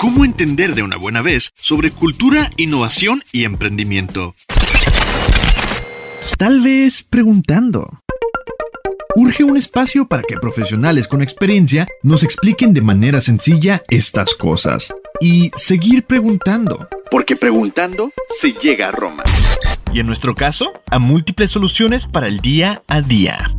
¿Cómo entender de una buena vez sobre cultura, innovación y emprendimiento? Tal vez preguntando. Urge un espacio para que profesionales con experiencia nos expliquen de manera sencilla estas cosas. Y seguir preguntando. Porque preguntando se llega a Roma. Y en nuestro caso, a múltiples soluciones para el día a día.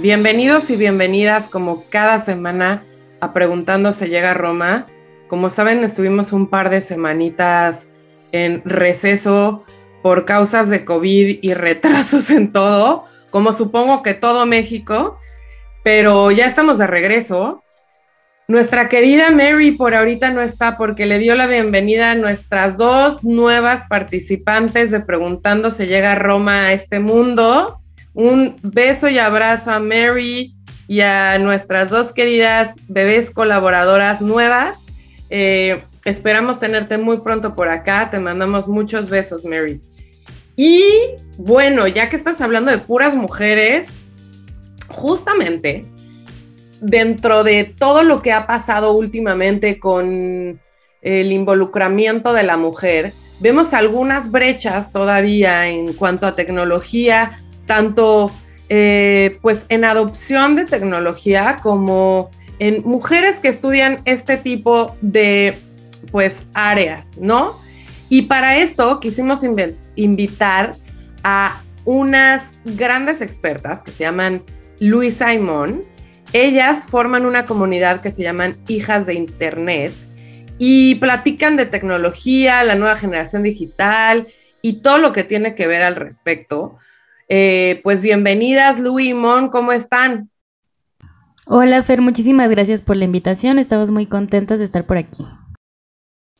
Bienvenidos y bienvenidas como cada semana a Preguntando se llega a Roma. Como saben, estuvimos un par de semanitas en receso por causas de COVID y retrasos en todo, como supongo que todo México, pero ya estamos de regreso. Nuestra querida Mary por ahorita no está porque le dio la bienvenida a nuestras dos nuevas participantes de Preguntando se llega a Roma a este mundo. Un beso y abrazo a Mary y a nuestras dos queridas bebés colaboradoras nuevas. Eh, esperamos tenerte muy pronto por acá. Te mandamos muchos besos, Mary. Y bueno, ya que estás hablando de puras mujeres, justamente dentro de todo lo que ha pasado últimamente con el involucramiento de la mujer, vemos algunas brechas todavía en cuanto a tecnología, tanto eh, pues en adopción de tecnología como en mujeres que estudian este tipo de pues áreas, ¿no? Y para esto quisimos invitar a unas grandes expertas que se llaman Luis Simón. Ellas forman una comunidad que se llaman Hijas de Internet y platican de tecnología, la nueva generación digital y todo lo que tiene que ver al respecto. Eh, pues bienvenidas, Lu y Mon, ¿cómo están? Hola, Fer, muchísimas gracias por la invitación. Estamos muy contentas de estar por aquí.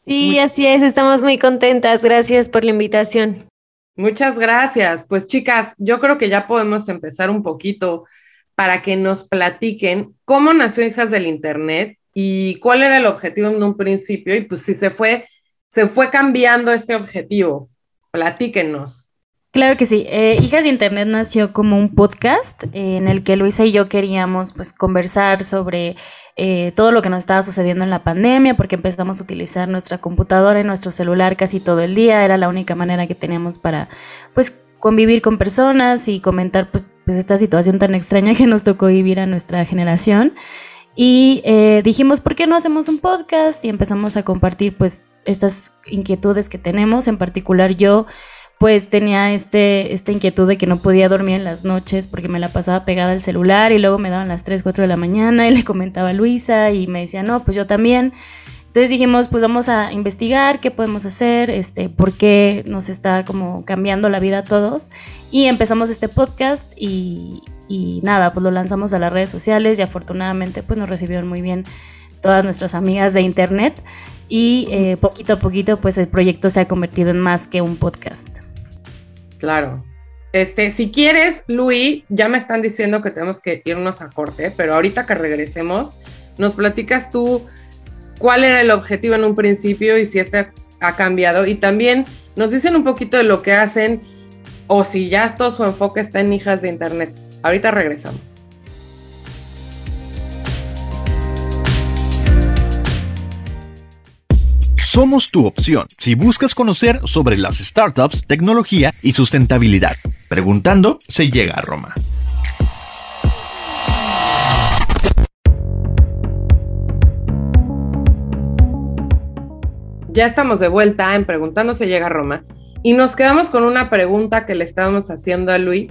Sí, así es, estamos muy contentas. Gracias por la invitación. Muchas gracias. Pues chicas, yo creo que ya podemos empezar un poquito para que nos platiquen cómo nació Hijas del Internet y cuál era el objetivo en un principio y pues si se fue, se fue cambiando este objetivo. Platíquenos. Claro que sí. Eh, Hijas de Internet nació como un podcast eh, en el que Luisa y yo queríamos pues conversar sobre eh, todo lo que nos estaba sucediendo en la pandemia, porque empezamos a utilizar nuestra computadora y nuestro celular casi todo el día. Era la única manera que teníamos para pues convivir con personas y comentar pues, pues esta situación tan extraña que nos tocó vivir a nuestra generación. Y dijimos, ¿por qué no hacemos un podcast? Y empezamos a compartir pues estas inquietudes que tenemos, en particular yo pues tenía este, esta inquietud de que no podía dormir en las noches porque me la pasaba pegada al celular y luego me daban las 3, 4 de la mañana y le comentaba a Luisa y me decía, no, pues yo también. Entonces dijimos, pues vamos a investigar qué podemos hacer, este, por qué nos está como cambiando la vida a todos. Y empezamos este podcast y, nada, pues lo lanzamos a las redes sociales y afortunadamente pues nos recibieron muy bien todas nuestras amigas de internet y eh, poquito a poquito pues el proyecto se ha convertido en más que un podcast. Claro. Este, si quieres, Luis, ya me están diciendo que tenemos que irnos a corte, pero ahorita que regresemos, nos platicas tú cuál era el objetivo en un principio y si este ha cambiado. Y también nos dicen un poquito de lo que hacen o si ya todo su enfoque está en hijas de Internet. Ahorita regresamos. Somos tu opción si buscas conocer sobre las startups, tecnología y sustentabilidad. Preguntando se llega a Roma. Ya estamos de vuelta en Preguntando se llega a Roma y nos quedamos con una pregunta que le estábamos haciendo a Luis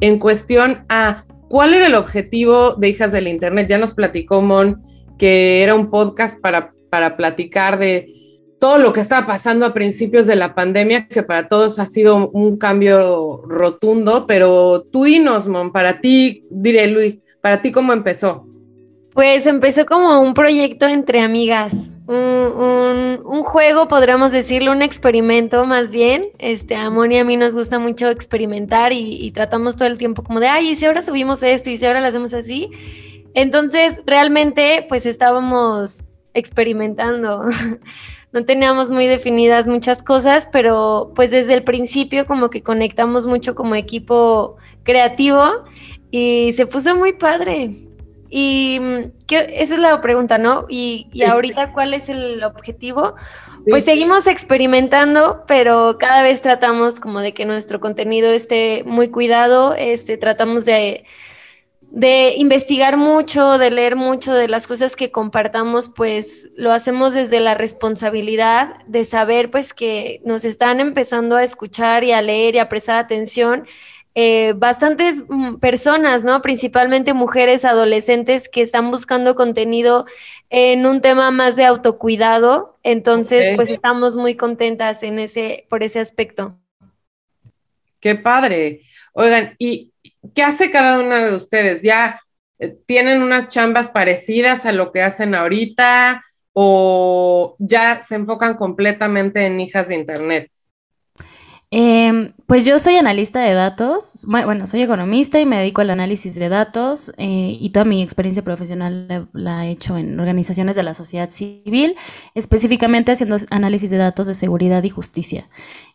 en cuestión a cuál era el objetivo de Hijas del Internet. Ya nos platicó Mon que era un podcast para, para platicar de todo lo que estaba pasando a principios de la pandemia, que para todos ha sido un cambio rotundo, pero tú y Mon, para ti, diré Luis, para ti cómo empezó. Pues empezó como un proyecto entre amigas, un, juego, podríamos decirlo, un experimento más bien. Este, a Moni y a mí nos gusta mucho experimentar y, y tratamos todo el tiempo como de, ay, y si ahora subimos esto y si ahora lo hacemos así. Entonces, realmente, pues estábamos experimentando. no teníamos muy definidas muchas cosas, pero pues desde el principio como que conectamos mucho como equipo creativo y se puso muy padre. Y esa es la pregunta, ¿no? Y, y ahorita, ¿cuál es el objetivo? Pues seguimos experimentando, pero cada vez tratamos como de que nuestro contenido esté muy cuidado, este, tratamos de, de investigar mucho, de leer mucho de las cosas que compartamos, pues lo hacemos desde la responsabilidad de saber pues que nos están empezando a escuchar y a leer y a prestar atención eh, bastantes mm, personas, ¿no? Principalmente mujeres adolescentes que están buscando contenido en un tema más de autocuidado. Entonces, pues estamos muy contentas en ese, por ese aspecto. Qué padre. Oigan, ¿y qué hace cada una de ustedes? ¿Ya eh, tienen unas chambas parecidas a lo que hacen ahorita o ya se enfocan completamente en hijas de Internet? Em, pues yo soy analista de datos, bueno, soy economista y me dedico al análisis de datos eh, y toda mi experiencia profesional la, he hecho en organizaciones de la sociedad civil, específicamente haciendo análisis de datos de seguridad y justicia.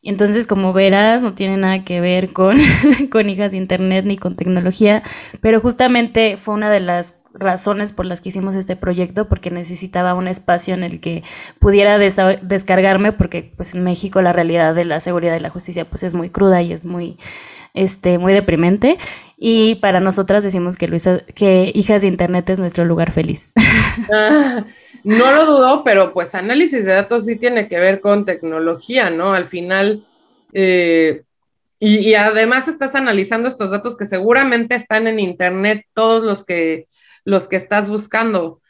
Entonces, como verás, no tiene nada que ver con, con hijas de Internet ni con tecnología, pero justamente fue una de las razones por las que hicimos este proyecto, porque necesitaba un espacio en el que pudiera descargarme, porque pues en México la realidad de la seguridad y la justicia pues es muy cruda y es muy, este, muy deprimente. Y para nosotras decimos que, Luisa, que Hijas de Internet es nuestro lugar feliz. Ah, no lo dudo, pero pues análisis de datos sí tiene que ver con tecnología, ¿no? Al final... Eh, y, y, además estás analizando estos datos que seguramente están en Internet, todos los que los que estás buscando.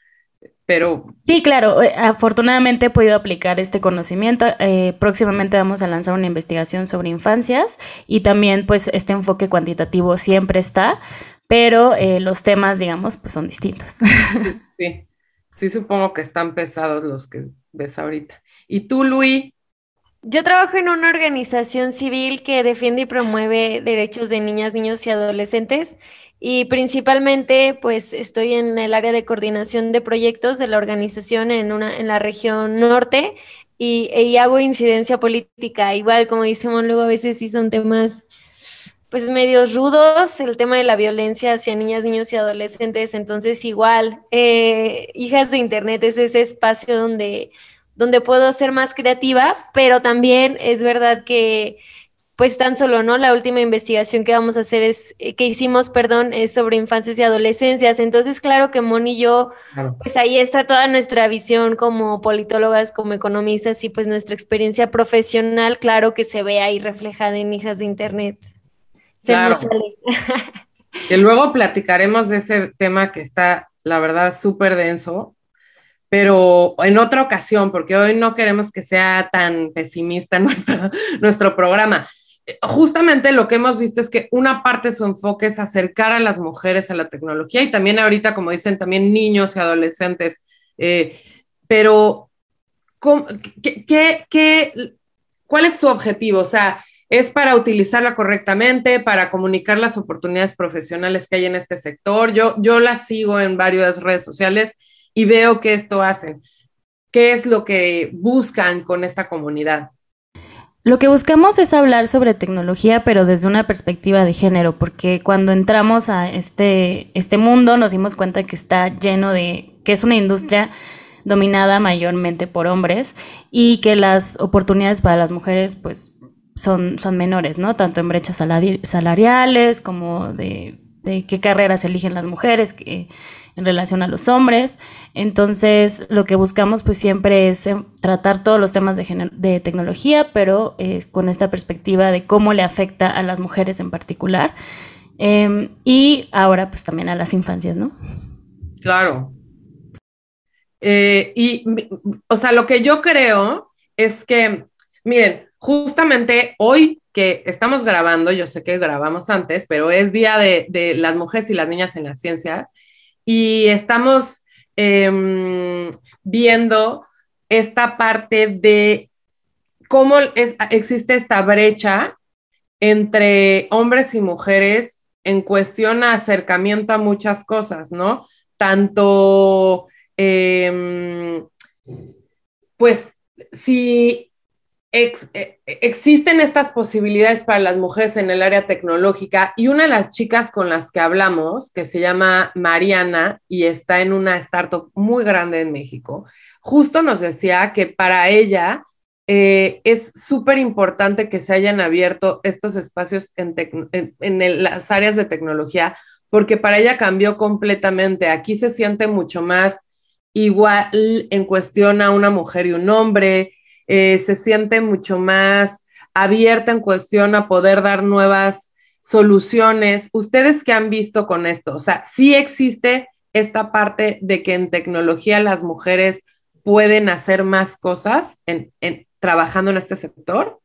Pero... Sí, claro, eh, afortunadamente he podido aplicar este conocimiento. Eh, próximamente vamos a lanzar una investigación sobre infancias y también pues este enfoque cuantitativo siempre está, pero eh, los temas, digamos, pues son distintos. Sí, sí, supongo que están pesados los que ves ahorita. ¿Y tú, Luis? Yo trabajo en una organización civil que defiende y promueve derechos de niñas, niños y adolescentes y principalmente pues estoy en el área de coordinación de proyectos de la organización en, una, en la región norte y, hago incidencia política. Igual, como dice luego a veces sí son temas pues medios rudos, el tema de la violencia hacia niñas, niños y adolescentes. Entonces, igual, eh, Hijas de Internet es ese espacio donde, donde puedo ser más creativa, pero también es verdad que pues tan solo, ¿no? La última investigación que vamos a hacer es, eh, que hicimos, perdón, es sobre infancias y adolescencias. Entonces, claro que Moni y yo, pues ahí está toda nuestra visión como politólogas, como economistas y pues nuestra experiencia profesional, claro que se ve ahí reflejada en Hijas de Internet. Se claro. sale. que luego platicaremos de ese tema que está, la verdad, súper denso, pero en otra ocasión, porque hoy no queremos que sea tan pesimista nuestro, nuestro programa justamente lo que hemos visto es que una parte de su enfoque es acercar a las mujeres a la tecnología y también ahorita, como dicen, también niños y adolescentes. Eh, pero, ¿qué, cuál es su objetivo? O sea, ¿es para utilizarla correctamente, para comunicar las oportunidades profesionales que hay en este sector? Yo, yo la sigo en varias redes sociales y veo que esto hacen. ¿Qué es lo que buscan con esta comunidad? Lo que buscamos es hablar sobre tecnología, pero desde una perspectiva de género, porque cuando entramos a este, este mundo nos dimos cuenta que está lleno de, que es una industria dominada mayormente por hombres y que las oportunidades para las mujeres pues son, son menores, ¿no? Tanto en brechas salariales como de, de qué carreras eligen las mujeres, que en relación a los hombres. Entonces, lo que buscamos pues siempre es eh, tratar todos los temas de, tecnología, pero es con esta perspectiva de cómo le afecta a las mujeres en particular. Em, y ahora pues también a las infancias, ¿no? Claro. Eh, y, o sea, lo que yo creo es que, miren, justamente hoy que estamos grabando, yo sé que grabamos antes, pero es Día de, de las Mujeres y las Niñas en la Ciencia, y estamos em, viendo esta parte de cómo existe esta brecha entre hombres y mujeres en cuestión a acercamiento a muchas cosas, ¿no? Tanto em, pues si eh, existen estas posibilidades para las mujeres en el área tecnológica y una de las chicas con las que hablamos, que se llama Mariana y está en una startup muy grande en México, justo nos decía que para ella eh, es súper importante que se hayan abierto estos espacios en las áreas de tecnología, porque para ella cambió completamente. Aquí se siente mucho más igual en cuestión a una mujer y un hombre eh, se siente mucho más abierta en cuestión a poder dar nuevas soluciones. ¿Ustedes qué han visto con esto? O sea, sí existe esta parte de que en tecnología las mujeres pueden hacer más cosas en, trabajando en este sector.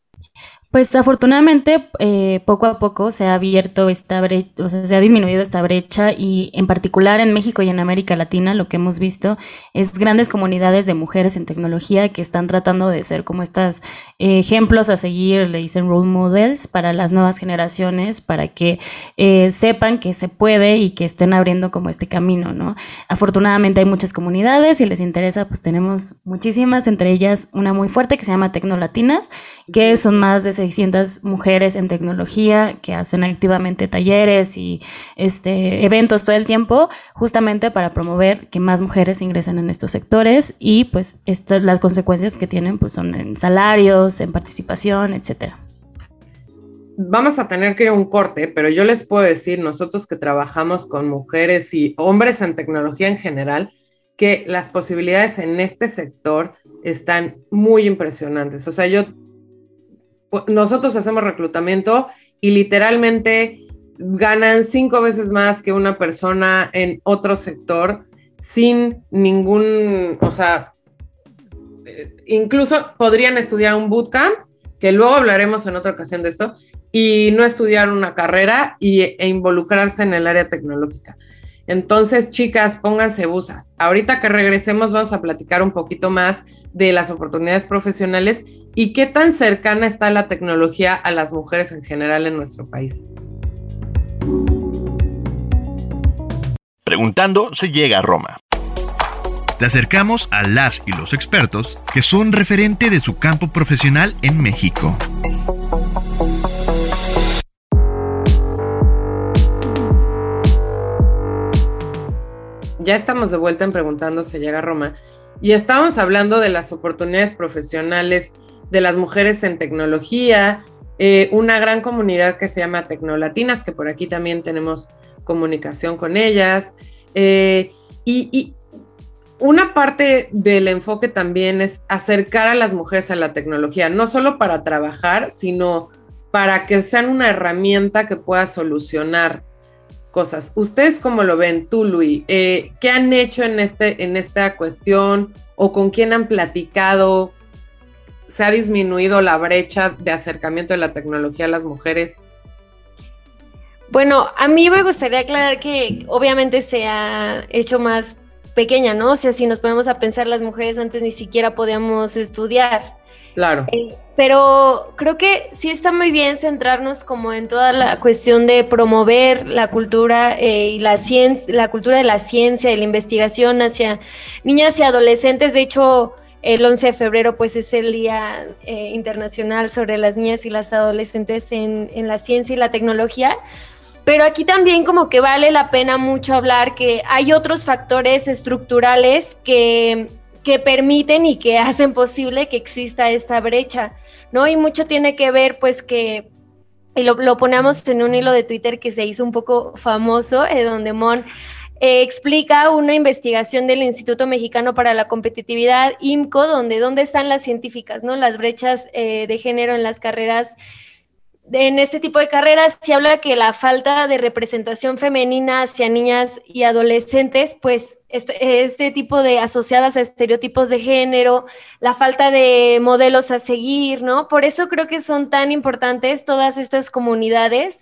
Pues afortunadamente eh, poco a poco se ha abierto esta brecha, o sea, se ha disminuido esta brecha y en particular en México y en América Latina lo que hemos visto es grandes comunidades de mujeres en tecnología que están tratando de ser como estos eh, ejemplos a seguir, le dicen role models para las nuevas generaciones, para que eh, sepan que se puede y que estén abriendo como este camino, ¿no? Afortunadamente hay muchas comunidades, si les interesa, pues tenemos muchísimas, entre ellas una muy fuerte que se llama Tecnolatinas, que son más de 600 mujeres en tecnología que hacen activamente talleres y este, eventos todo el tiempo, justamente para promover que más mujeres ingresen en estos sectores y pues estas, las consecuencias que tienen pues son en salarios, en participación, etcétera. Vamos a tener que ir a un corte, pero yo les puedo decir, nosotros que trabajamos con mujeres y hombres en tecnología en general, que las posibilidades en este sector están muy impresionantes. O sea, yo nosotros hacemos reclutamiento y literalmente ganan cinco veces más que una persona en otro sector sin ningún, o sea, eh, incluso podrían estudiar un bootcamp, que luego hablaremos en otra ocasión de esto, y no estudiar una carrera y, e involucrarse en el área tecnológica. Entonces, chicas, pónganse busas. Ahorita que regresemos vamos a platicar un poquito más de las oportunidades profesionales y qué tan cercana está la tecnología a las mujeres en general en nuestro país. Preguntando se llega a Roma. Te acercamos a las y los expertos que son referente de su campo profesional en México. Ya estamos de vuelta en Preguntando se llega a Roma y estábamos hablando de las oportunidades profesionales de las mujeres en tecnología, eh, una gran comunidad que se llama Tecnolatinas, que por aquí también tenemos comunicación con ellas. Eh, y, una parte del enfoque también es acercar a las mujeres a la tecnología, no solo para trabajar, sino para que sean una herramienta que pueda solucionar cosas. ¿Ustedes cómo lo ven, tú, Luis? Eh, ¿Qué han hecho en, este, en esta cuestión o con quién han platicado? ¿Se ha disminuido la brecha de acercamiento de la tecnología a las mujeres? Bueno, a mí me gustaría aclarar que obviamente se ha hecho más pequeña, ¿no? O sea, si nos ponemos a pensar, las mujeres antes ni siquiera podíamos estudiar. Claro. Eh, pero creo que sí está muy bien centrarnos como en toda la cuestión de promover la cultura eh, y la ciencia, la cultura de la ciencia y la investigación hacia niñas y adolescentes. De hecho, el 11 de febrero pues es el Día eh, Internacional sobre las niñas y las adolescentes en, en la ciencia y la tecnología. Pero aquí también como que vale la pena mucho hablar que hay otros factores estructurales que que permiten y que hacen posible que exista esta brecha, ¿no? Y mucho tiene que ver, pues, que y lo, ponemos en un hilo de Twitter que se hizo un poco famoso, eh, donde Mon eh, explica una investigación del Instituto Mexicano para la Competitividad, IMCO, donde dónde están las científicas, ¿no? Las brechas eh, de género en las carreras en este tipo de carreras se habla que la falta de representación femenina hacia niñas y adolescentes, pues este, este, tipo de asociadas a estereotipos de género, la falta de modelos a seguir, ¿no? Por eso creo que son tan importantes todas estas comunidades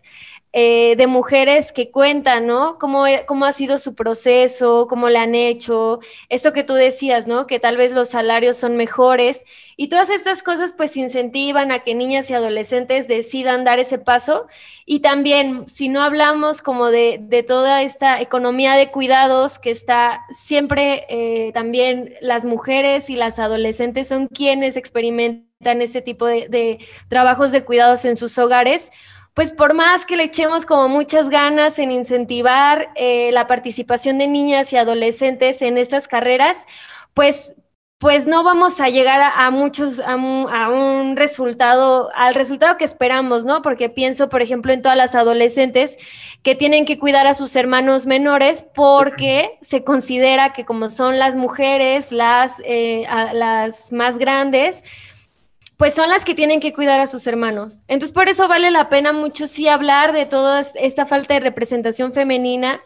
eh, de mujeres que cuentan, ¿no? Cómo, cómo ha sido su proceso, cómo le han hecho, esto que tú decías, ¿no? Que tal vez los salarios son mejores y todas estas cosas pues incentivan a que niñas y adolescentes decidan dar ese paso y también si no hablamos como de, de toda esta economía de cuidados que está siempre eh, también las mujeres y las adolescentes son quienes experimentan ese tipo de trabajos de cuidados en sus hogares, pues por más que le echemos como muchas ganas en incentivar eh, la participación de niñas y adolescentes en estas carreras, pues, pues no vamos a llegar a, muchos, a un, resultado, al resultado que esperamos, ¿no? Porque pienso, por ejemplo, en todas las adolescentes que tienen que cuidar a sus hermanos menores porque se considera que como son las mujeres las, eh, las más grandes, pues son las que tienen que cuidar a sus hermanos. Entonces, por eso vale la pena mucho sí hablar de toda esta falta de representación femenina,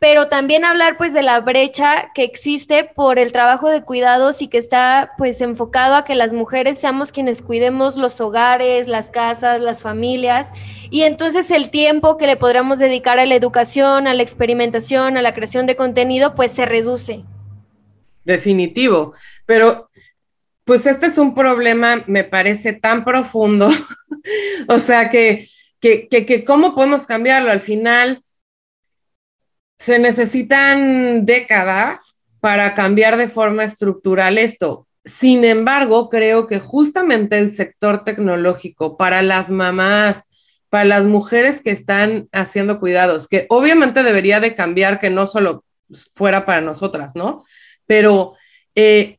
pero también hablar pues de la brecha que existe por el trabajo de cuidados y que está pues enfocado a que las mujeres seamos quienes cuidemos los hogares, las casas, las familias y entonces el tiempo que le podríamos dedicar a la educación, a la experimentación, a la creación de contenido pues se reduce. Definitivo, pero pues este es un problema, me parece, tan profundo. o sea, que, que, que, cómo podemos cambiarlo. Al final, se necesitan décadas para cambiar de forma estructural esto. Sin embargo, creo que justamente el sector tecnológico para las mamás, para las mujeres que están haciendo cuidados, que obviamente debería de cambiar, que no solo fuera para nosotras, ¿no? Pero eh,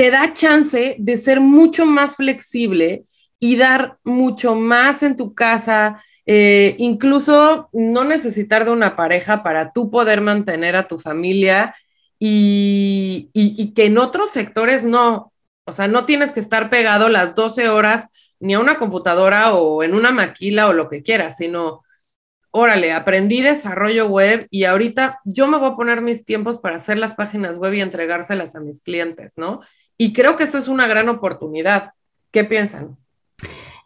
te da chance de ser mucho más flexible y dar mucho más en tu casa, eh, incluso no necesitar de una pareja para tú poder mantener a tu familia y, y, que en otros sectores no, o sea, no tienes que estar pegado las 12 horas ni a una computadora o en una maquila o lo que quieras, sino, órale, aprendí desarrollo web y ahorita yo me voy a poner mis tiempos para hacer las páginas web y entregárselas a mis clientes, ¿no? Y creo que eso es una gran oportunidad. ¿Qué piensan?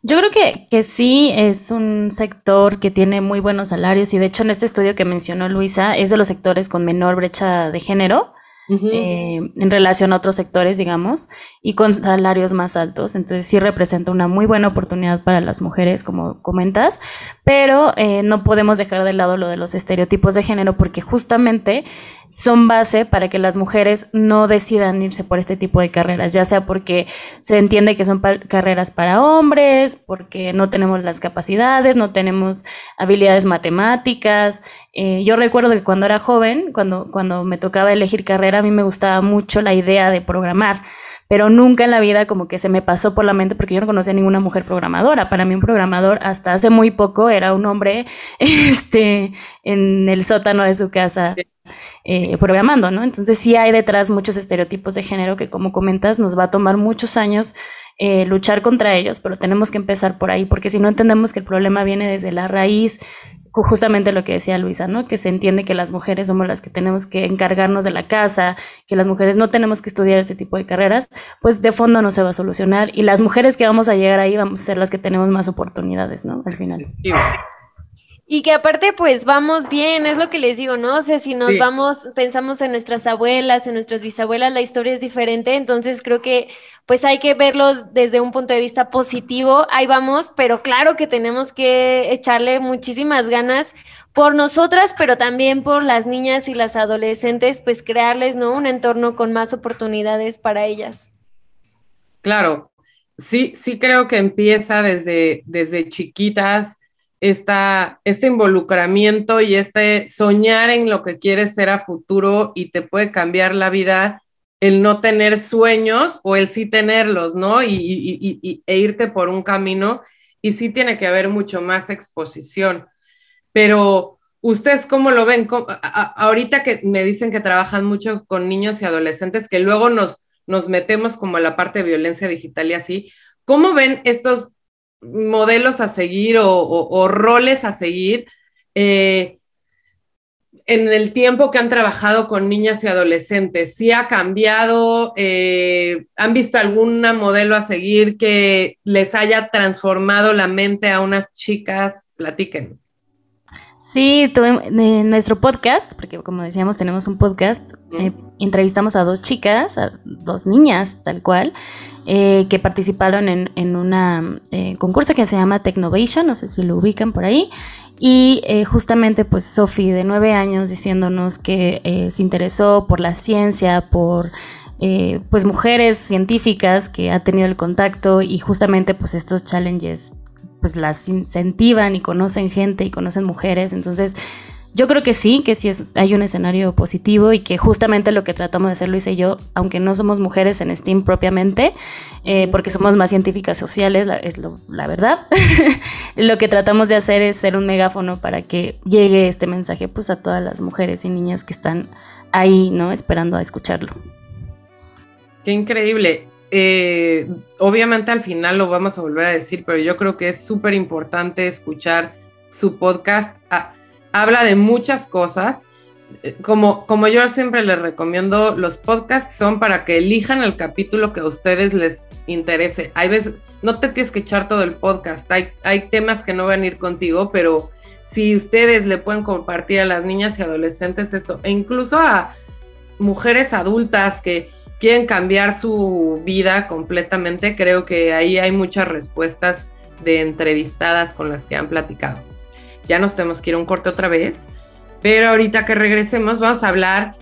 Yo creo que, que, sí es un sector que tiene muy buenos salarios y de hecho en este estudio que mencionó Luisa es de los sectores con menor brecha de género. Eh, en relación a otros sectores, digamos, y con salarios más altos. Entonces sí representa una muy buena oportunidad para las mujeres, como comentas, pero eh, no podemos dejar de lado lo de los estereotipos de género porque justamente son base para que las mujeres no decidan irse por este tipo de carreras, ya sea porque se entiende que son carreras para hombres, porque no tenemos las capacidades, no tenemos habilidades matemáticas. Eh, yo recuerdo que cuando era joven, cuando, cuando me tocaba elegir carrera, a mí me gustaba mucho la idea de programar pero nunca en la vida como que se me pasó por la mente porque yo no conocía ninguna mujer programadora. Para mí un programador hasta hace muy poco era un hombre este, en el sótano de su casa eh, programando, ¿no? Entonces sí hay detrás muchos estereotipos de género que como comentas nos va a tomar muchos años eh, luchar contra ellos, pero tenemos que empezar por ahí porque si no entendemos que el problema viene desde la raíz justamente lo que decía Luisa, ¿no? Que se entiende que las mujeres somos las que tenemos que encargarnos de la casa, que las mujeres no tenemos que estudiar este tipo de carreras, pues de fondo no se va a solucionar y las mujeres que vamos a llegar ahí vamos a ser las que tenemos más oportunidades, ¿no? Al final. Y que aparte, pues vamos bien, es lo que les digo, ¿no? O sea, si nos vamos, pensamos en nuestras abuelas, en nuestras bisabuelas, la historia es diferente, entonces creo que pues hay que verlo desde un punto de vista positivo, ahí vamos, pero claro que tenemos que echarle muchísimas ganas por nosotras, pero también por las niñas y las adolescentes, pues crearles, ¿no? Un entorno con más oportunidades para ellas. Claro, sí, sí creo que empieza desde, desde chiquitas esta, este involucramiento y este soñar en lo que quieres ser a futuro y te puede cambiar la vida el no tener sueños o el sí tenerlos, ¿no? Y, e irte por un camino y sí tiene que haber mucho más exposición. Pero ustedes cómo lo ven? ahorita que me dicen que trabajan mucho con niños y adolescentes, que luego nos, nos metemos como a la parte de violencia digital y así, ¿cómo ven estos modelos a seguir o, roles a seguir eh, en el tiempo que han trabajado con niñas y adolescentes? ¿Sí ha cambiado? Eh, ¿Han visto algún modelo a seguir que les haya transformado la mente a unas chicas? Platiquen. Sí, en nuestro podcast, porque como decíamos, tenemos un podcast, eh, entrevistamos a dos chicas, a dos niñas, tal cual, eh, que participaron en, un eh, concurso que se llama Technovation, no sé si lo ubican por ahí, y justamente pues Sofi de nueve años diciéndonos que se interesó por la ciencia, por... pues mujeres científicas que ha tenido el contacto y justamente pues estos challenges pues las incentivan y conocen gente y conocen mujeres. Entonces, yo creo que sí, que sí es, hay un escenario positivo y que justamente lo que tratamos de hacer Luisa y yo, aunque no somos mujeres en STEAM propiamente, eh, porque somos más científicas sociales, es la verdad, lo que tratamos de hacer es ser un megáfono para que llegue este mensaje pues a todas las mujeres y niñas que están ahí, ¿no? Esperando a escucharlo. Qué increíble. Eh, obviamente al final lo vamos a volver a decir, pero yo creo que es súper importante escuchar su podcast. Ah, habla de muchas cosas. Eh, como, como yo siempre les recomiendo, los podcasts son para que elijan el capítulo que a ustedes les interese. Hay veces, no te tienes que echar todo el podcast, hay, hay temas que no van a ir contigo, pero si ustedes le pueden compartir a las niñas y adolescentes esto, e incluso a mujeres adultas que quieren cambiar su vida completamente, creo que ahí hay muchas respuestas de entrevistadas con las que han platicado. Ya nos tenemos que ir un corte otra vez, pero ahorita que regresemos vamos a hablar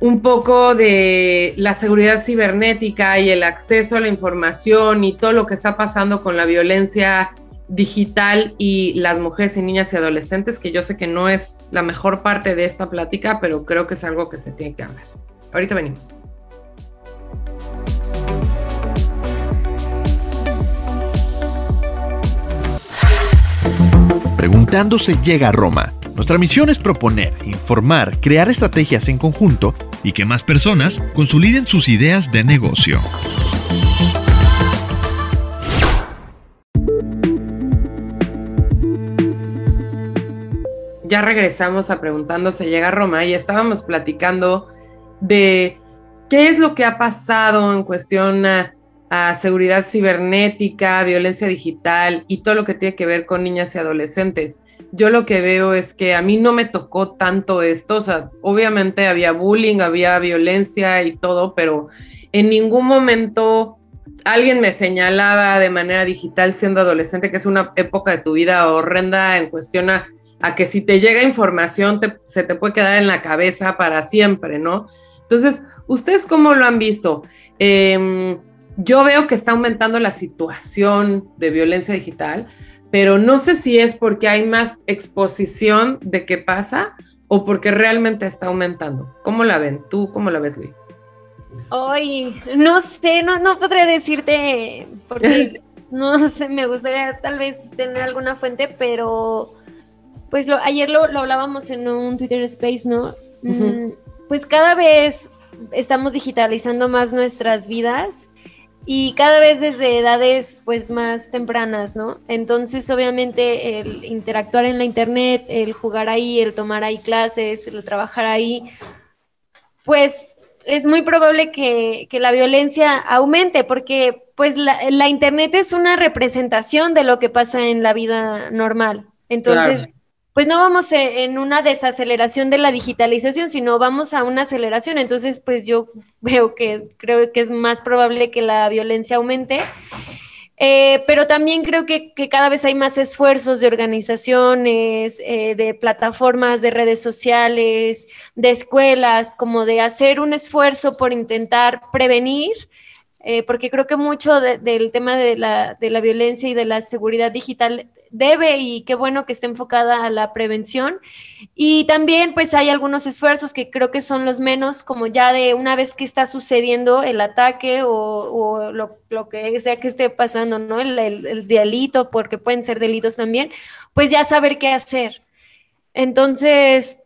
un poco de la seguridad cibernética y el acceso a la información y todo lo que está pasando con la violencia digital y las mujeres y niñas y adolescentes, que yo sé que no es la mejor parte de esta plática, pero creo que es algo que se tiene que hablar. Ahorita venimos. Preguntando se llega a Roma. Nuestra misión es proponer, informar, crear estrategias en conjunto y que más personas consoliden sus ideas de negocio. Ya regresamos a Preguntando se llega a Roma y estábamos platicando de qué es lo que ha pasado en cuestión a a seguridad cibernética, violencia digital y todo lo que tiene que ver con niñas y adolescentes. Yo lo que veo es que a mí no me tocó tanto esto, o sea, obviamente había bullying, había violencia y todo, pero en ningún momento alguien me señalaba de manera digital siendo adolescente que es una época de tu vida horrenda en cuestión a, que si te llega información se te puede quedar en la cabeza para siempre, ¿no? Entonces, ¿ustedes cómo lo han visto? Eh, yo veo que está aumentando la situación de violencia digital, pero no sé si es porque hay más exposición de qué pasa o porque realmente está aumentando. ¿Cómo la ven? ¿Tú cómo la ves, Luis? Ay, no sé, no, no podré decirte porque no sé, me gustaría tal vez tener alguna fuente, pero pues lo, ayer lo, hablábamos en un Twitter Space, ¿no? Mm, pues cada vez estamos digitalizando más nuestras vidas y cada vez desde edades pues más tempranas, ¿no? Entonces obviamente el interactuar en la internet, el jugar ahí, el tomar ahí clases, el trabajar ahí, pues es muy probable que, la violencia aumente porque pues la, internet es una representación de lo que pasa en la vida normal. Entonces pues no vamos e, en una desaceleración de la digitalización, sino vamos a una aceleración. Entonces, pues yo veo que creo que es más probable que la violencia aumente. Eh, pero también creo que, cada vez hay más esfuerzos de organizaciones, eh, de plataformas, de redes sociales, de escuelas, como de hacer un esfuerzo por intentar prevenir eh, porque creo que mucho del tema de la, de la, violencia y de la seguridad digital debe y qué bueno que esté enfocada a la prevención. Y también pues hay algunos esfuerzos que creo que son los menos, como ya de una vez que está sucediendo el ataque o, lo, lo, que sea que esté pasando, ¿no? El, el delito, porque pueden ser delitos también, pues ya saber qué hacer. Entonces,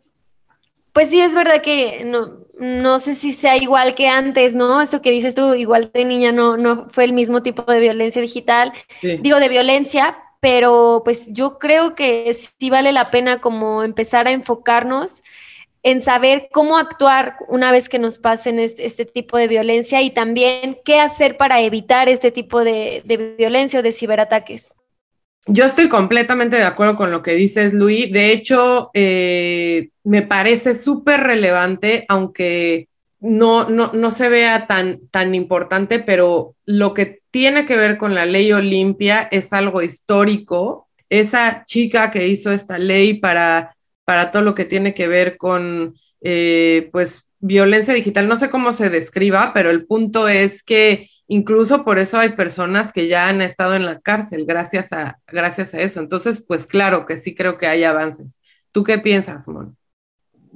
pues sí, es verdad que no, no sé si sea igual que antes, ¿no? Esto que dices tú, igual de niña no, no fue el mismo tipo de violencia digital, digo de violencia, pero pues yo creo que sí vale la pena como empezar a enfocarnos en saber cómo actuar una vez que nos pasen este, tipo de violencia y también qué hacer para evitar este tipo de, violencia o de ciberataques. yo estoy completamente de acuerdo con lo que dices, Luis. De hecho, eh, me parece súper relevante, aunque no, no, no, se vea tan, tan importante, pero lo que tiene que ver con la ley Olimpia es algo histórico. Esa chica que hizo esta ley para, para todo lo que tiene que ver con, eh, pues, violencia digital, no sé cómo se describa, pero el punto es que incluso por eso hay personas que ya han estado en la cárcel gracias a, gracias a eso. Entonces, pues claro que sí creo que hay avances. ¿Tú qué piensas, Mon?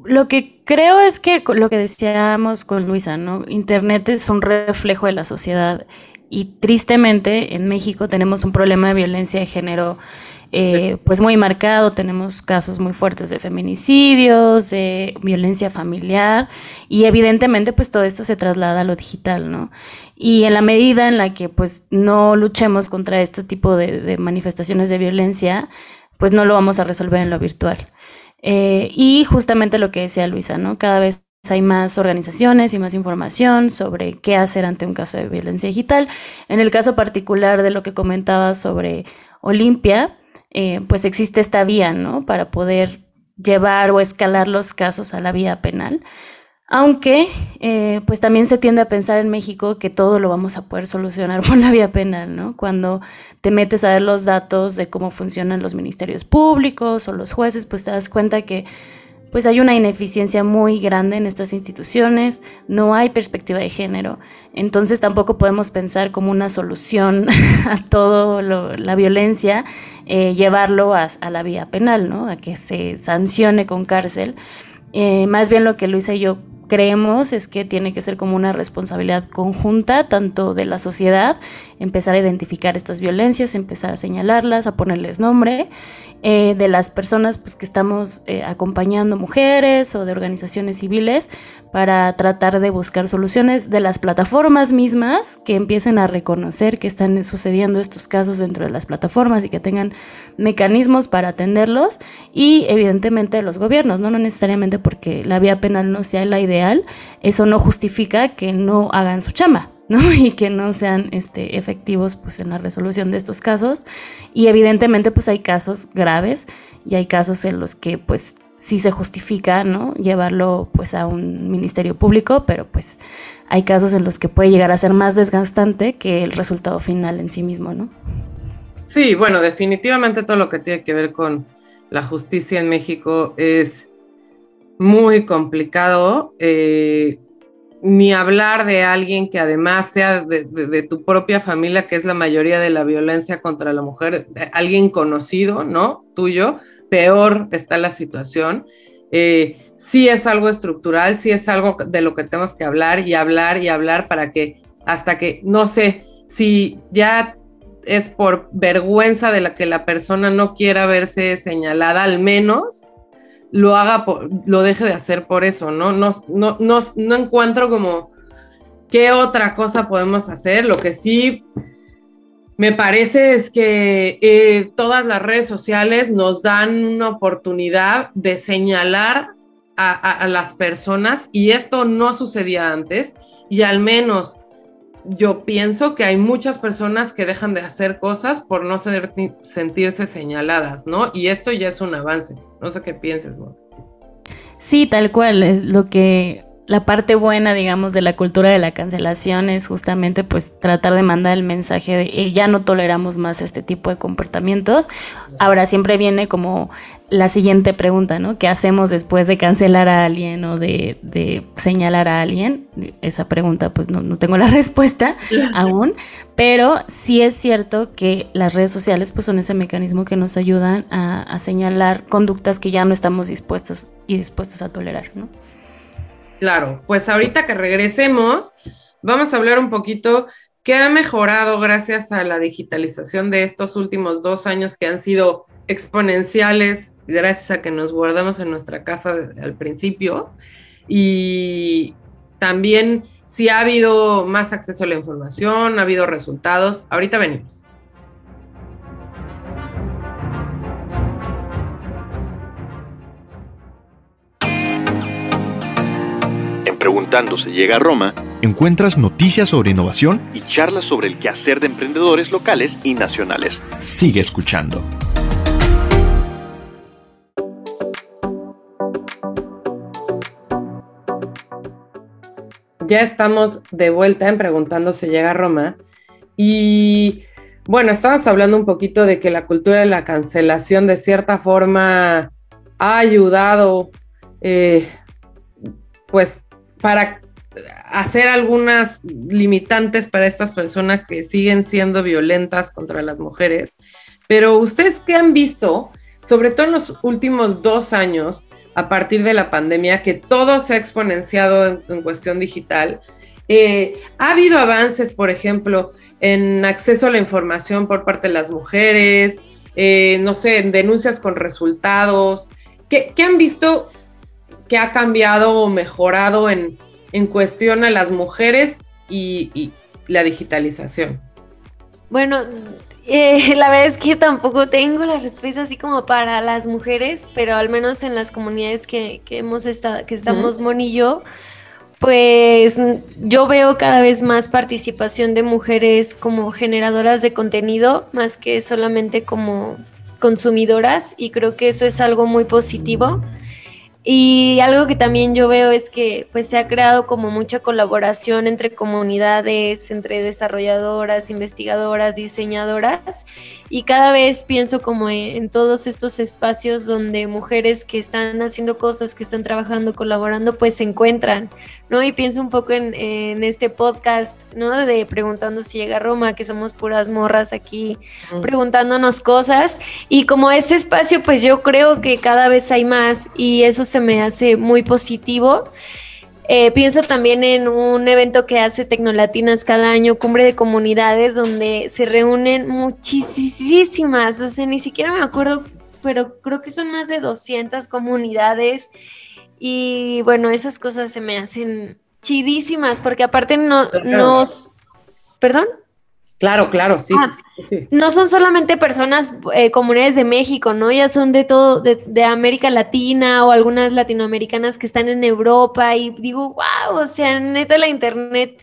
Lo que creo es que lo que decíamos con Luisa, ¿no? Internet es un reflejo de la sociedad y tristemente en México tenemos un problema de violencia de género eh, pues muy marcado, tenemos casos muy fuertes de feminicidios, de violencia familiar y evidentemente pues todo esto se traslada a lo digital, ¿no? Y en la medida en la que pues no luchemos contra este tipo de, manifestaciones de violencia, pues no lo vamos a resolver en lo virtual. Eh, y justamente lo que decía Luisa, ¿no? Cada vez hay más organizaciones y más información sobre qué hacer ante un caso de violencia digital. En el caso particular de lo que comentaba sobre Olimpia, eh, pues existe esta vía, ¿no? Para poder llevar o escalar los casos a la vía penal. Aunque, eh, pues también se tiende a pensar en México que todo lo vamos a poder solucionar por la vía penal, ¿no? Cuando te metes a ver los datos de cómo funcionan los ministerios públicos o los jueces, pues te das cuenta que pues hay una ineficiencia muy grande en estas instituciones, no hay perspectiva de género, entonces tampoco podemos pensar como una solución a toda la violencia, eh, llevarlo a, la vía penal, ¿no? a que se sancione con cárcel. Eh, más bien lo que Luisa y yo creemos es que tiene que ser como una responsabilidad conjunta, tanto de la sociedad, empezar a identificar estas violencias, empezar a señalarlas, a ponerles nombre, eh, de las personas pues, que estamos eh, acompañando mujeres o de organizaciones civiles para tratar de buscar soluciones de las plataformas mismas que empiecen a reconocer que están sucediendo estos casos dentro de las plataformas y que tengan mecanismos para atenderlos y evidentemente los gobiernos, no, no necesariamente porque la vía penal no sea la ideal, eso no justifica que no hagan su chamba. ¿no? y que no sean este, efectivos pues, en la resolución de estos casos. Y evidentemente pues hay casos graves y hay casos en los que pues sí se justifica ¿no? llevarlo pues a un ministerio público, pero pues hay casos en los que puede llegar a ser más desgastante que el resultado final en sí mismo, ¿no? Sí, bueno, definitivamente todo lo que tiene que ver con la justicia en México es muy complicado. Eh, ni hablar de alguien que además sea de, tu propia familia, que es la mayoría de la violencia contra la mujer, alguien conocido, ¿no? Tuyo, peor está la situación. Eh, sí es algo estructural, sí es algo de lo que tenemos que hablar y hablar y hablar para que hasta que, no sé, si ya es por vergüenza de la que la persona no quiera verse señalada, al menos lo haga, lo deje de hacer por eso, ¿no? No, no, no, encuentro como qué otra cosa podemos hacer. Lo que sí me parece es que eh, todas las redes sociales nos dan una oportunidad de señalar a, las personas y esto no sucedía antes y al menos yo pienso que hay muchas personas que dejan de hacer cosas por no sentirse señaladas, ¿no? Y esto ya es un avance. No sé qué pienses, vos. Sí, tal cual. Es lo que la parte buena, digamos, de la cultura de la cancelación es justamente pues tratar de mandar el mensaje de eh, ya no toleramos más este tipo de comportamientos. Ahora siempre viene como la siguiente pregunta, ¿no? ¿Qué hacemos después de cancelar a alguien o de, señalar a alguien? Esa pregunta pues no, tengo la respuesta aún, pero sí es cierto que las redes sociales pues son ese mecanismo que nos ayudan a, a señalar conductas que ya no estamos dispuestas y dispuestos a tolerar, ¿no? Claro, pues ahorita que regresemos, vamos a hablar un poquito qué ha mejorado gracias a la digitalización de estos últimos dos años que han sido exponenciales, gracias a que nos guardamos en nuestra casa al principio. Y también si ha habido más acceso a la información, ha habido resultados. Ahorita venimos. Preguntando se llega a Roma, encuentras noticias sobre innovación y charlas sobre el quehacer de emprendedores locales y nacionales. Sigue escuchando. Ya estamos de vuelta en Preguntando si llega a Roma. Y bueno, estamos hablando un poquito de que la cultura de la cancelación de cierta forma ha ayudado, eh, pues, para hacer algunas limitantes para estas personas que siguen siendo violentas contra las mujeres. Pero ustedes qué han visto, sobre todo en los últimos dos años, a partir de la pandemia, que todo se ha exponenciado en, cuestión digital, eh, ha habido avances, por ejemplo, en acceso a la información por parte de las mujeres, eh, no sé, en denuncias con resultados. ¿Qué, han visto que ha cambiado o mejorado en, en cuestión a las mujeres y, la digitalización? Bueno, eh, la verdad es que yo tampoco tengo la respuesta así como para las mujeres, pero al menos en las comunidades que, hemos estado, que estamos Mon y yo, pues yo veo cada vez más participación de mujeres como generadoras de contenido, más que solamente como consumidoras, y creo que eso es algo muy positivo. Y algo que también yo veo es que pues se ha creado como mucha colaboración entre comunidades, entre desarrolladoras, investigadoras, diseñadoras y cada vez pienso como en, todos estos espacios donde mujeres que están haciendo cosas, que están trabajando, colaborando, pues se encuentran, ¿no? Y pienso un poco en, en este podcast, ¿no? De preguntando si llega a Roma, que somos puras morras aquí mm. preguntándonos cosas y como este espacio pues yo creo que cada vez hay más y eso se me hace muy positivo. Eh, pienso también en un evento que hace Tecnolatinas cada año, Cumbre de Comunidades, donde se reúnen muchísimas, o sea, ni siquiera me acuerdo, pero creo que son más de 200 comunidades. Y bueno, esas cosas se me hacen chidísimas, porque aparte no, nos... ¿Perdón? Claro, claro, sí, ah, sí, No son solamente personas, eh, comunidades de México, ¿no? Ya son de todo, de, América Latina o algunas latinoamericanas que están en Europa y digo, wow, o sea, neta la internet,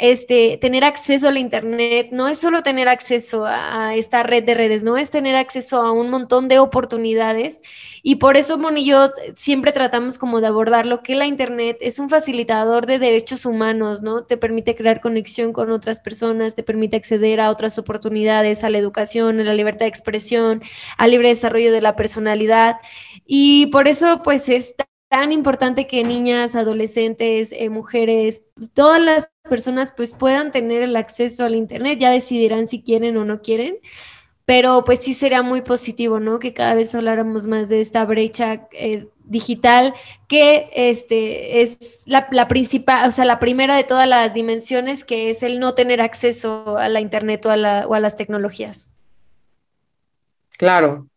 este, tener acceso a la internet no es solo tener acceso a esta red de redes, no es tener acceso a un montón de oportunidades y por eso Moni y yo siempre tratamos como de abordar lo que la Internet es un facilitador de derechos humanos, ¿no? Te permite crear conexión con otras personas, te permite acceder a otras oportunidades, a la educación, a la libertad de expresión, al libre desarrollo de la personalidad. Y por eso pues es tan importante que niñas, adolescentes, eh, mujeres, todas las personas pues puedan tener el acceso al Internet, ya decidirán si quieren o no quieren, pero pues sí sería muy positivo, ¿no? Que cada vez habláramos más de esta brecha eh, digital, que este, es la, principal, o sea, la primera de todas las dimensiones, que es el no tener acceso a la Internet o a, las tecnologías. Claro.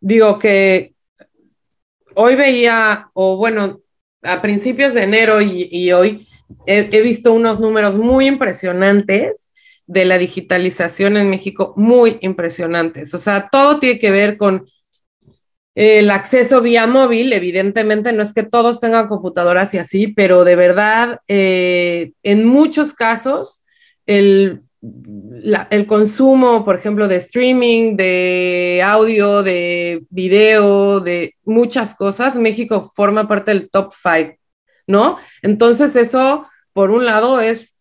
Digo que hoy veía, o bueno, a principios de enero y, hoy, he visto unos números muy impresionantes de la digitalización en México muy impresionantes. O sea, todo tiene que ver con el acceso vía móvil, evidentemente no es que todos tengan computadoras y así, pero de verdad, eh, en muchos casos, el, el, consumo, por ejemplo, de streaming, de audio, de video, de muchas cosas, México forma parte del top five, ¿no? Entonces eso, por un lado, es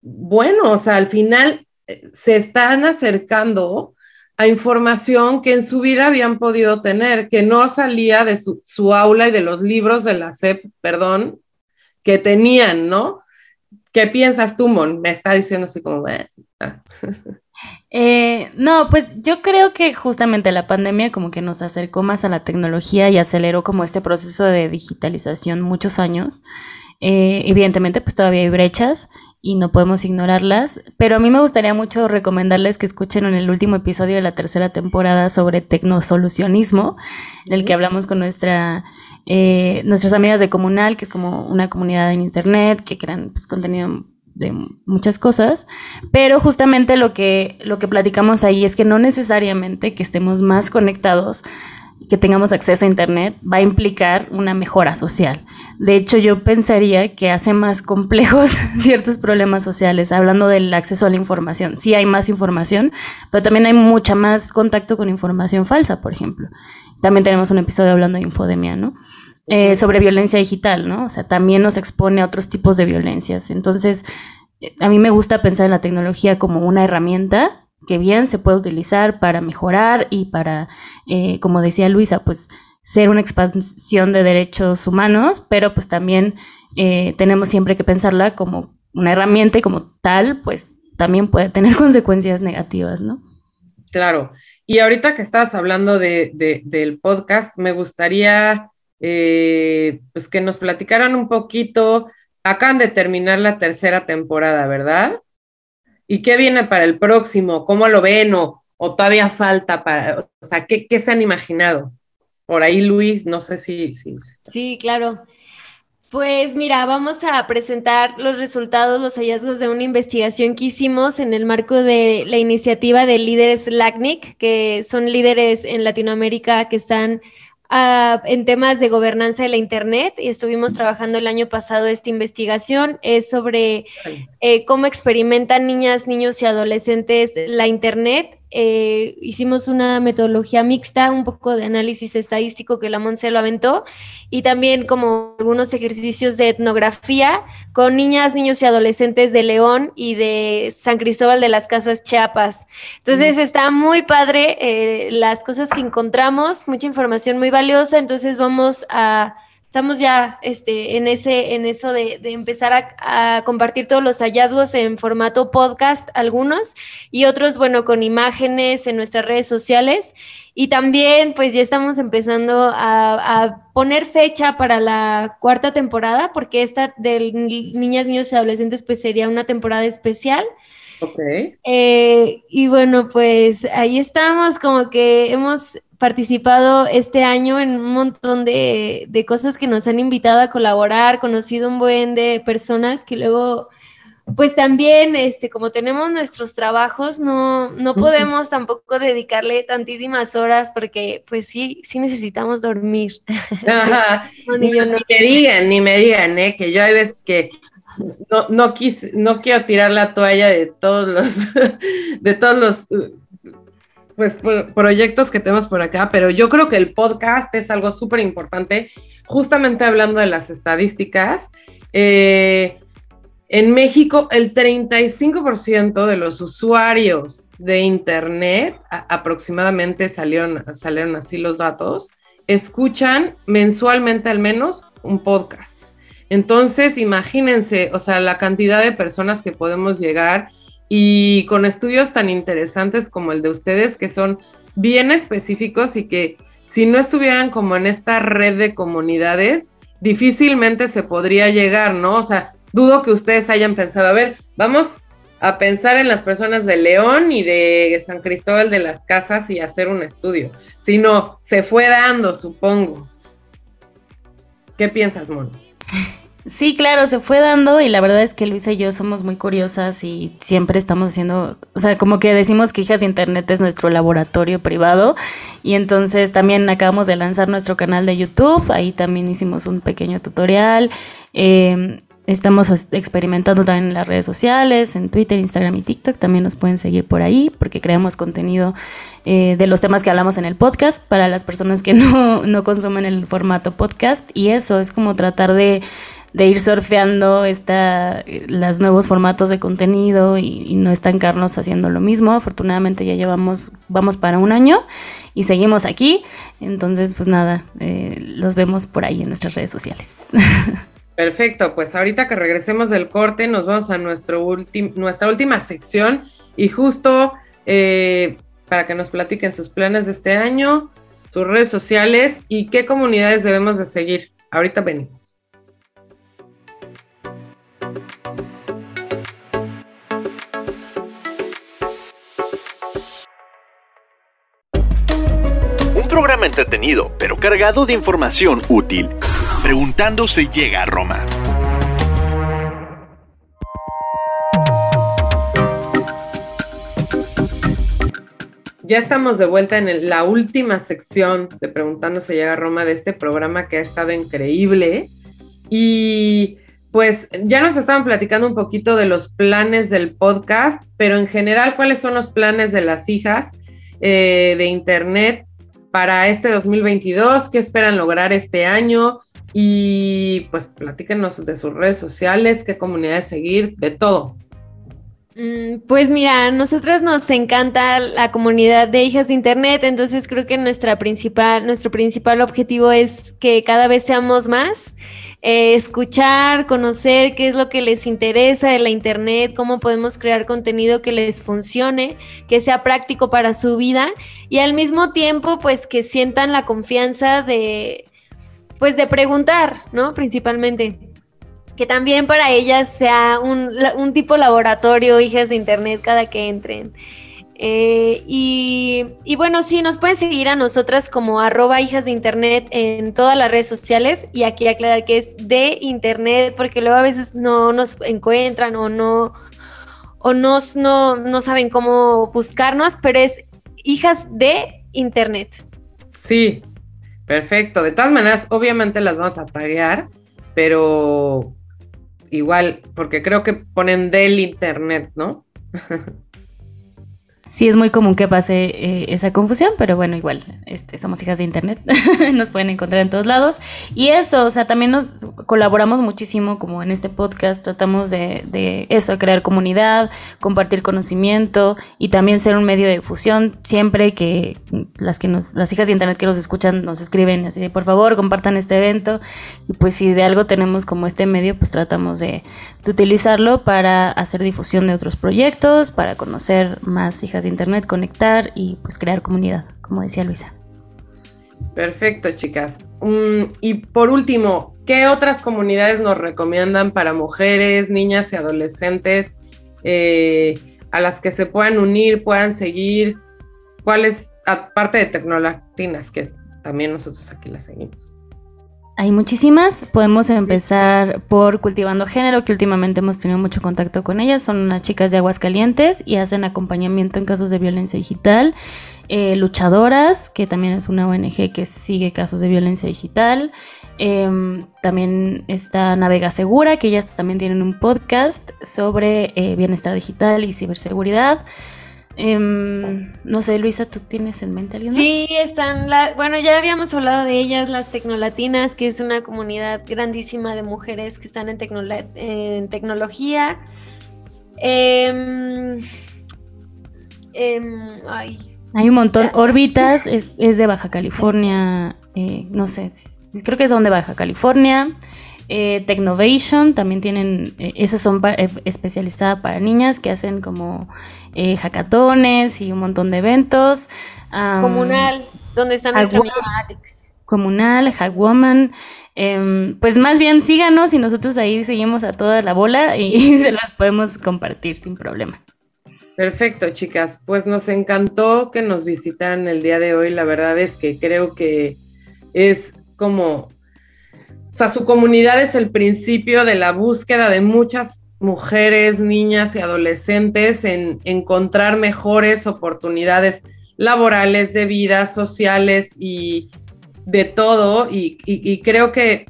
bueno, o sea, al final eh, se están acercando a información que en su vida habían podido tener, que no salía de su, aula y de los libros de la SEP, perdón, que tenían, ¿no? ¿Qué piensas tú, Mon? Me está diciendo así como. Eh, no, pues yo creo que justamente la pandemia como que nos acercó más a la tecnología y aceleró como este proceso de digitalización muchos años. Eh, evidentemente, pues todavía hay brechas y no podemos ignorarlas, pero a mí me gustaría mucho recomendarles que escuchen en el último episodio de la tercera temporada sobre tecnosolucionismo, en el que hablamos con nuestra, eh, nuestras amigas de Comunal, que es como una comunidad en Internet que crean pues, contenido de muchas cosas, pero justamente lo que, lo que platicamos ahí es que no necesariamente que estemos más conectados que tengamos acceso a Internet va a implicar una mejora social. De hecho, yo pensaría que hace más complejos ciertos problemas sociales, hablando del acceso a la información. Sí hay más información, pero también hay mucha más contacto con información falsa, por ejemplo. También tenemos un episodio hablando de infodemia, ¿no? Eh, sobre violencia digital, ¿no? O sea, también nos expone a otros tipos de violencias. Entonces, eh, a mí me gusta pensar en la tecnología como una herramienta que bien se puede utilizar para mejorar y para, eh, como decía Luisa, pues ser una expansión de derechos humanos, pero pues también tenemos siempre que pensarla como una herramienta y como tal, pues también puede tener consecuencias negativas, ¿no? Claro. Y ahorita que estabas hablando de, del podcast, me gustaría eh, pues que nos platicaran un poquito. Acaban de terminar la tercera temporada, ¿verdad? ¿Y qué viene para el próximo? ¿Cómo lo ven? ¿O, todavía falta para, o sea, ¿qué, se han imaginado? Por ahí, Luis, no sé si... Sí, sí, claro. Pues mira, vamos a presentar los resultados, los hallazgos de una investigación que hicimos en el marco de la iniciativa de líderes LACNIC, que son líderes en Latinoamérica que están Ah, en temas de gobernanza de la Internet y estuvimos trabajando el año pasado esta investigación. Es sobre eh, cómo experimentan niñas, niños y adolescentes la Internet eh, hicimos una metodología mixta, un poco de análisis estadístico que la Monse lo aventó, y también como algunos ejercicios de etnografía con niñas, niños y adolescentes de León y de San Cristóbal de las Casas Chiapas. Entonces está muy padre eh, las cosas que encontramos, mucha información muy valiosa, entonces vamos a estamos ya este, en, ese, en eso de, empezar a, compartir todos los hallazgos en formato podcast, algunos, y otros, bueno, con imágenes en nuestras redes sociales. Y también, pues ya estamos empezando a, poner fecha para la cuarta temporada, porque esta de niñas, niños y adolescentes, pues sería una temporada especial. Ok. Eh, y bueno, pues ahí estamos, como que hemos participado este año en un montón de, de, cosas que nos han invitado a colaborar, conocido un buen de personas que luego, pues también, este, como tenemos nuestros trabajos, no, no podemos tampoco dedicarle tantísimas horas porque, pues sí, sí necesitamos dormir. ni, me digan, ni me digan, ¿eh? que yo hay veces que no, no, quise, no quiero tirar la toalla de todos los, de todos los pues proyectos que tenemos por acá, pero yo creo que el podcast es algo súper importante, justamente hablando de las estadísticas. Eh, en México, el 35% de los usuarios de Internet, aproximadamente salieron, salieron así los datos, escuchan mensualmente al menos un podcast. Entonces, imagínense, o sea, la cantidad de personas que podemos llegar y con estudios tan interesantes como el de ustedes, que son bien específicos y que si no estuvieran como en esta red de comunidades, difícilmente se podría llegar, ¿no? O sea, dudo que ustedes hayan pensado, a ver, vamos a pensar en las personas de León y de San Cristóbal de las Casas y hacer un estudio, sino se fue dando, supongo. ¿Qué piensas, Mon? Sí, claro, se fue dando y la verdad es que Luisa y yo somos muy curiosas y siempre estamos haciendo, o sea, como que decimos que Hijas de Internet es nuestro laboratorio privado y entonces también acabamos de lanzar nuestro canal de YouTube, ahí también hicimos un pequeño tutorial, em, estamos experimentando también en las redes sociales, en Twitter, Instagram y TikTok, también nos pueden seguir por ahí porque creamos contenido eh, de los temas que hablamos en el podcast para las personas que no, no consumen el formato podcast y eso es como tratar de de ir surfeando esta, los nuevos formatos de contenido y, no estancarnos haciendo lo mismo. Afortunadamente ya llevamos, vamos para un año y seguimos aquí. Entonces, pues nada, eh, los vemos por ahí en nuestras redes sociales. Perfecto, pues ahorita que regresemos del corte nos vamos a nuestro nuestra última sección y justo eh, para que nos platiquen sus planes de este año, sus redes sociales y qué comunidades debemos de seguir. Ahorita venimos. programa entretenido, pero cargado de información útil. Preguntando se llega a Roma. Ya estamos de vuelta en la última sección de Preguntando se llega a Roma de este programa que ha estado increíble. Y pues ya nos estaban platicando un poquito de los planes del podcast, pero en general, ¿cuáles son los planes de las hijas eh, de Internet para este 2022? ¿Qué esperan lograr este año? Y pues platíquenos de sus redes sociales, qué comunidades seguir, de todo. Mm, pues mira, a nosotros nos encanta la comunidad de hijas de Internet, entonces creo que nuestra principal, nuestro principal objetivo es que cada vez seamos más, eh, escuchar, conocer qué es lo que les interesa de la Internet, cómo podemos crear contenido que les funcione, que sea práctico para su vida y al mismo tiempo pues que sientan la confianza de, pues de preguntar, ¿no? Principalmente que también para ellas sea un, tipo laboratorio, hijas de internet, cada que entren. Eh, y, bueno, sí, nos pueden seguir a nosotras como arroba hijas de internet en todas las redes sociales y aquí aclarar que es de internet porque luego a veces no nos encuentran o no o no, no saben cómo buscarnos, pero es hijas de internet. Sí, perfecto. De todas maneras, obviamente las vamos a taguear, pero igual, porque creo que ponen del internet, ¿no? sí es muy común que pase eh, esa confusión, pero bueno, igual, este, somos hijas de internet, nos pueden encontrar en todos lados. Y eso, o sea, también nos colaboramos muchísimo como en este podcast, tratamos de, de eso, crear comunidad, compartir conocimiento y también ser un medio de difusión, siempre que las que nos, las hijas de internet que nos escuchan nos escriben así de por favor compartan este evento. Y pues si de algo tenemos como este medio, pues tratamos de, utilizarlo para hacer difusión de otros proyectos, para conocer más hijas de internet, conectar y pues crear comunidad, como decía Luisa. Perfecto, chicas. Mm, y por último, ¿qué otras comunidades nos recomiendan para mujeres, niñas y adolescentes eh, a las que se puedan unir, puedan seguir? ¿Cuáles, aparte de Tecnolatinas, que también nosotros aquí las seguimos? Hay muchísimas. Podemos empezar por Cultivando Género, que últimamente hemos tenido mucho contacto con ellas. Son unas chicas de Aguascalientes y hacen acompañamiento en casos de violencia digital. Eh, Luchadoras, que también es una ONG que sigue casos de violencia digital. Em, también está Navega Segura, que ellas también tienen un podcast sobre eh, bienestar digital y ciberseguridad. Em, no sé, Luisa, ¿tú tienes en mente alguien Sí, están, la, bueno, ya habíamos hablado de ellas, las Tecnolatinas, que es una comunidad grandísima de mujeres que están en, en tecnología. Em, Hay un montón. Órbitas es, de Baja California, eh, no sé, creo que es donde Baja California. Eh, Technovation también tienen, eh, esas son eh, especializadas para niñas que hacen como eh, hackatones y un montón de eventos. Comunal, donde están nuestra Alex. Comunal, Hackwoman. Em, pues más bien síganos y nosotros ahí seguimos a toda la bola y se las podemos compartir sin problema. Perfecto, chicas. Pues nos encantó que nos visitaran el día de hoy. La verdad es que creo que es como sea, su comunidad es el principio de la búsqueda de muchas mujeres, niñas y adolescentes en encontrar mejores oportunidades laborales, de vida, sociales y de todo. Y, creo que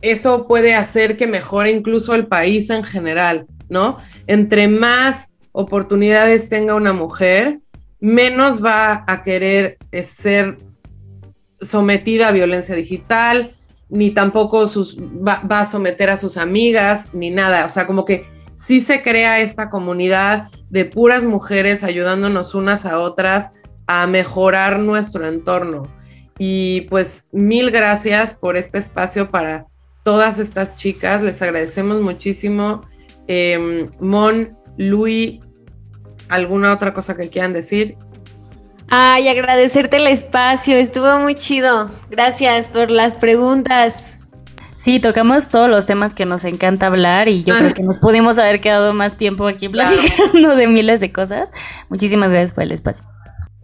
eso puede hacer que mejore incluso el país en general, ¿no? Entre más oportunidades tenga una mujer, menos va a querer ser sometida a violencia digital, ni tampoco sus, va, a someter a sus amigas, ni nada. O sea, como que sí se crea esta comunidad de puras mujeres ayudándonos unas a otras a mejorar nuestro entorno. Y pues mil gracias por este espacio para todas estas chicas. Les agradecemos muchísimo. Em, Mon, Luis, ¿alguna otra cosa que quieran decir? Ay, agradecerte el espacio, estuvo muy chido. Gracias por las preguntas. Sí, tocamos todos los temas que nos encanta hablar y yo creo que nos pudimos haber quedado más tiempo aquí platicando de miles de cosas. Muchísimas gracias por el espacio.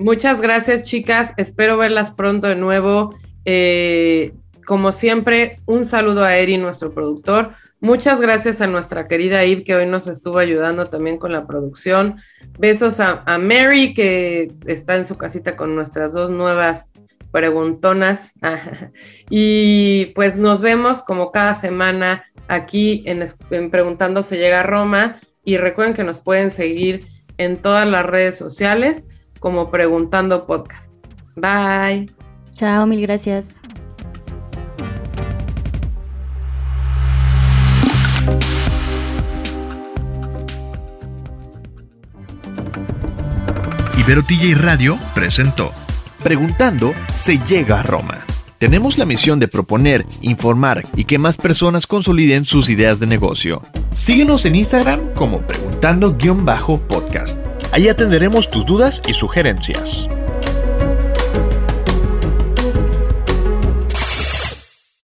Muchas gracias, chicas. Espero verlas pronto de nuevo. Eh, como siempre, un saludo a Eri, nuestro productor. Muchas gracias a nuestra querida Eve que hoy nos estuvo ayudando también con la producción. Besos a, a Mary que está en su casita con nuestras dos nuevas preguntonas. y pues nos vemos como cada semana aquí en, en Preguntando se llega a Roma. Y recuerden que nos pueden seguir en todas las redes sociales como Preguntando Podcast. Bye. Chao, mil gracias. Ibero TJ Radio presentó Preguntando se llega a Roma. Tenemos la misión de proponer, informar y que más personas consoliden sus ideas de negocio. Síguenos en Instagram como preguntando-podcast. Ahí atenderemos tus dudas y sugerencias.